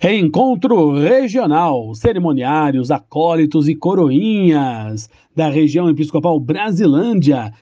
Encontro regional, cerimoniários, acólitos e coroinhas da região episcopal Brasilândia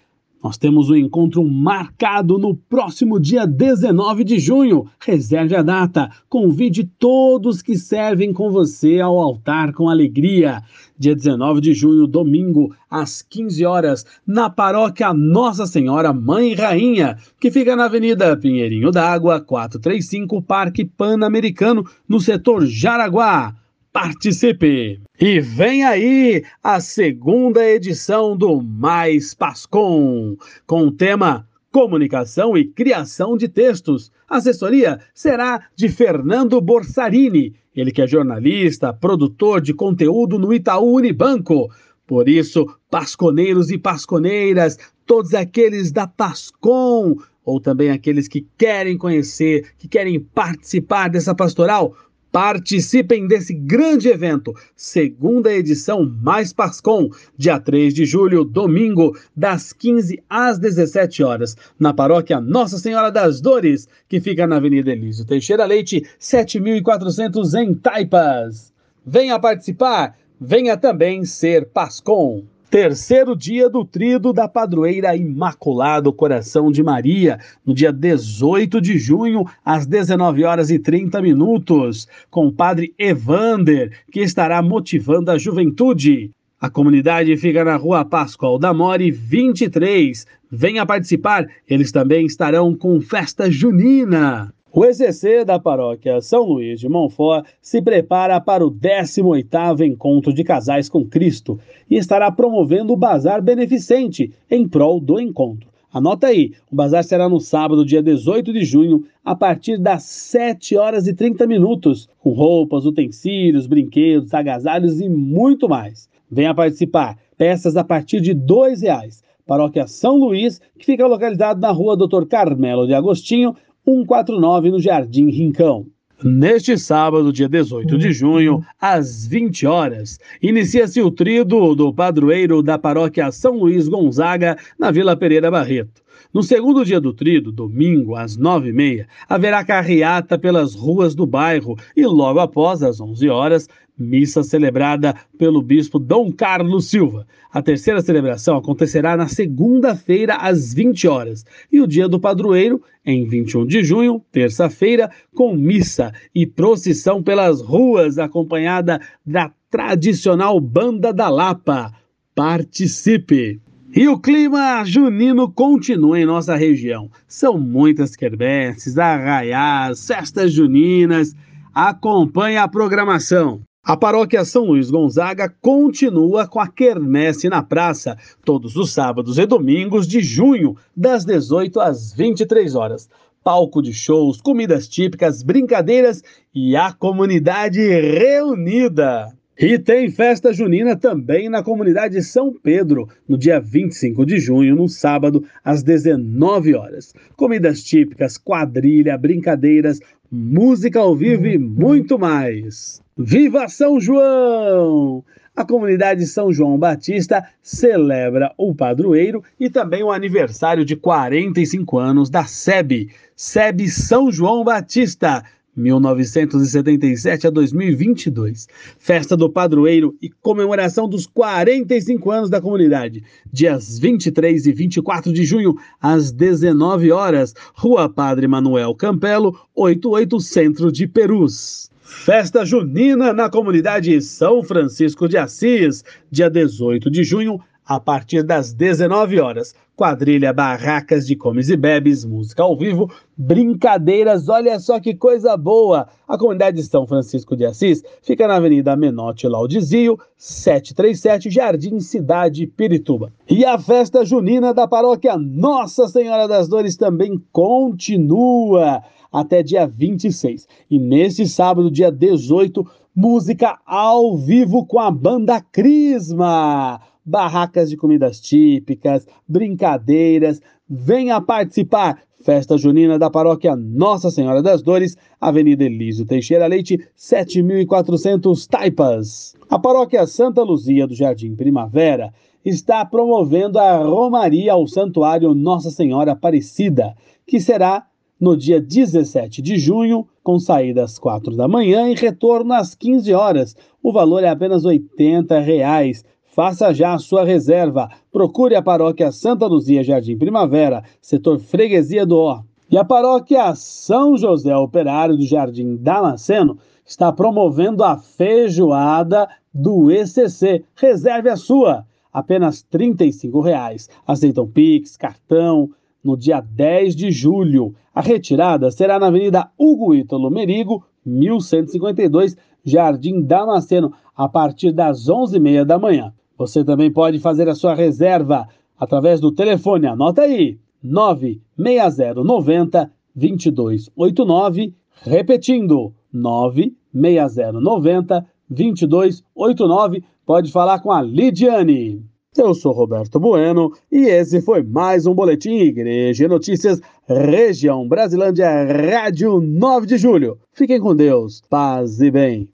nós temos um encontro marcado no próximo dia 19 de junho. Reserve a data. Convide todos que servem com você ao altar com alegria. Dia 19 de junho, domingo, às 15 horas, na paróquia Nossa Senhora Mãe Rainha, que fica na Avenida Pinheirinho d'Água, 435, Parque Pan-Americano, no setor Jaraguá participe! E vem aí a segunda edição do Mais Pascom, com o tema Comunicação e Criação de Textos. A assessoria será de Fernando Borsarini, ele que é jornalista, produtor de conteúdo no Itaú Unibanco. Por isso, pasconeiros e pasconeiras, todos aqueles da Pascom, ou também aqueles que querem conhecer, que querem participar dessa pastoral, Participem desse grande evento, segunda edição Mais Pascom, dia 3 de julho, domingo, das 15 às 17 horas, na paróquia Nossa Senhora das Dores, que fica na Avenida Elísio Teixeira Leite, 7400 em Taipas. Venha participar, venha também ser Pascom. Terceiro dia do trido da padroeira Imaculado Coração de Maria, no dia 18 de junho, às 19 horas e 30 minutos, com o padre Evander, que estará motivando a juventude. A comunidade fica na rua Pascoal da More 23. Venha participar, eles também estarão com festa junina. O ECC da paróquia São Luís de Montfort se prepara para o 18º Encontro de Casais com Cristo e estará promovendo o Bazar Beneficente em prol do encontro. Anota aí, o bazar será no sábado, dia 18 de junho, a partir das 7 horas e 30 minutos, com roupas, utensílios, brinquedos, agasalhos e muito mais. Venha participar, peças a partir de R$ reais. Paróquia São Luís, que fica localizado na rua Dr. Carmelo de Agostinho, 149 no Jardim Rincão. Neste sábado, dia 18 de junho, às 20 horas, inicia-se o trido do padroeiro da paróquia São Luís Gonzaga, na Vila Pereira Barreto. No segundo dia do trido, domingo, às nove e meia, haverá carreata pelas ruas do bairro e logo após, às onze horas, missa celebrada pelo bispo Dom Carlos Silva. A terceira celebração acontecerá na segunda-feira, às 20 horas, e o dia do padroeiro, em 21 de junho, terça-feira, com missa e procissão pelas ruas, acompanhada da tradicional Banda da Lapa. Participe! E o clima junino continua em nossa região. São muitas quermesses, arraiás, festas juninas. Acompanhe a programação. A paróquia São Luís Gonzaga continua com a quermesse na praça, todos os sábados e domingos de junho, das 18 às 23 horas. Palco de shows, comidas típicas, brincadeiras e a comunidade reunida. E tem festa junina também na comunidade São Pedro, no dia 25 de junho, no sábado, às 19 horas. Comidas típicas, quadrilha, brincadeiras, música ao vivo e muito mais. Viva São João! A comunidade São João Batista celebra o padroeiro e também o aniversário de 45 anos da SEB, SEB São João Batista, 1977 a 2022. Festa do Padroeiro e comemoração dos 45 anos da comunidade. Dias 23 e 24 de junho, às 19 horas, Rua Padre Manuel Campelo, 88 Centro de Perus. Festa junina na comunidade São Francisco de Assis, dia 18 de junho, a partir das 19 horas. Quadrilha, barracas de comes e bebes, música ao vivo, brincadeiras, olha só que coisa boa! A comunidade São Francisco de Assis fica na Avenida Menotti Laudizio, 737, Jardim Cidade, Pirituba. E a festa junina da paróquia Nossa Senhora das Dores também continua até dia 26. E neste sábado, dia 18, música ao vivo com a banda Crisma. Barracas de comidas típicas, brincadeiras. Venha participar! Festa Junina da Paróquia Nossa Senhora das Dores, Avenida Elísio Teixeira Leite, 7400 Taipas. A Paróquia Santa Luzia do Jardim Primavera está promovendo a Romaria ao Santuário Nossa Senhora Aparecida, que será no dia 17 de junho, com saída às 4 da manhã e retorno às 15 horas. O valor é apenas 80 reais. Faça já a sua reserva. Procure a paróquia Santa Luzia Jardim Primavera, setor Freguesia do Ó. E a paróquia São José Operário do Jardim Damasceno está promovendo a feijoada do ECC. Reserve a sua, apenas R$ 35,00. Aceitam Pix, cartão, no dia 10 de julho. A retirada será na Avenida Hugo Ítalo Merigo, 1152, Jardim Damasceno, a partir das 11h30 da manhã. Você também pode fazer a sua reserva através do telefone, anota aí, 96090 2289, repetindo, 96090 2289. Pode falar com a Lidiane. Eu sou Roberto Bueno e esse foi mais um Boletim Igreja Notícias Região Brasilândia Rádio 9 de Julho. Fiquem com Deus, paz e bem.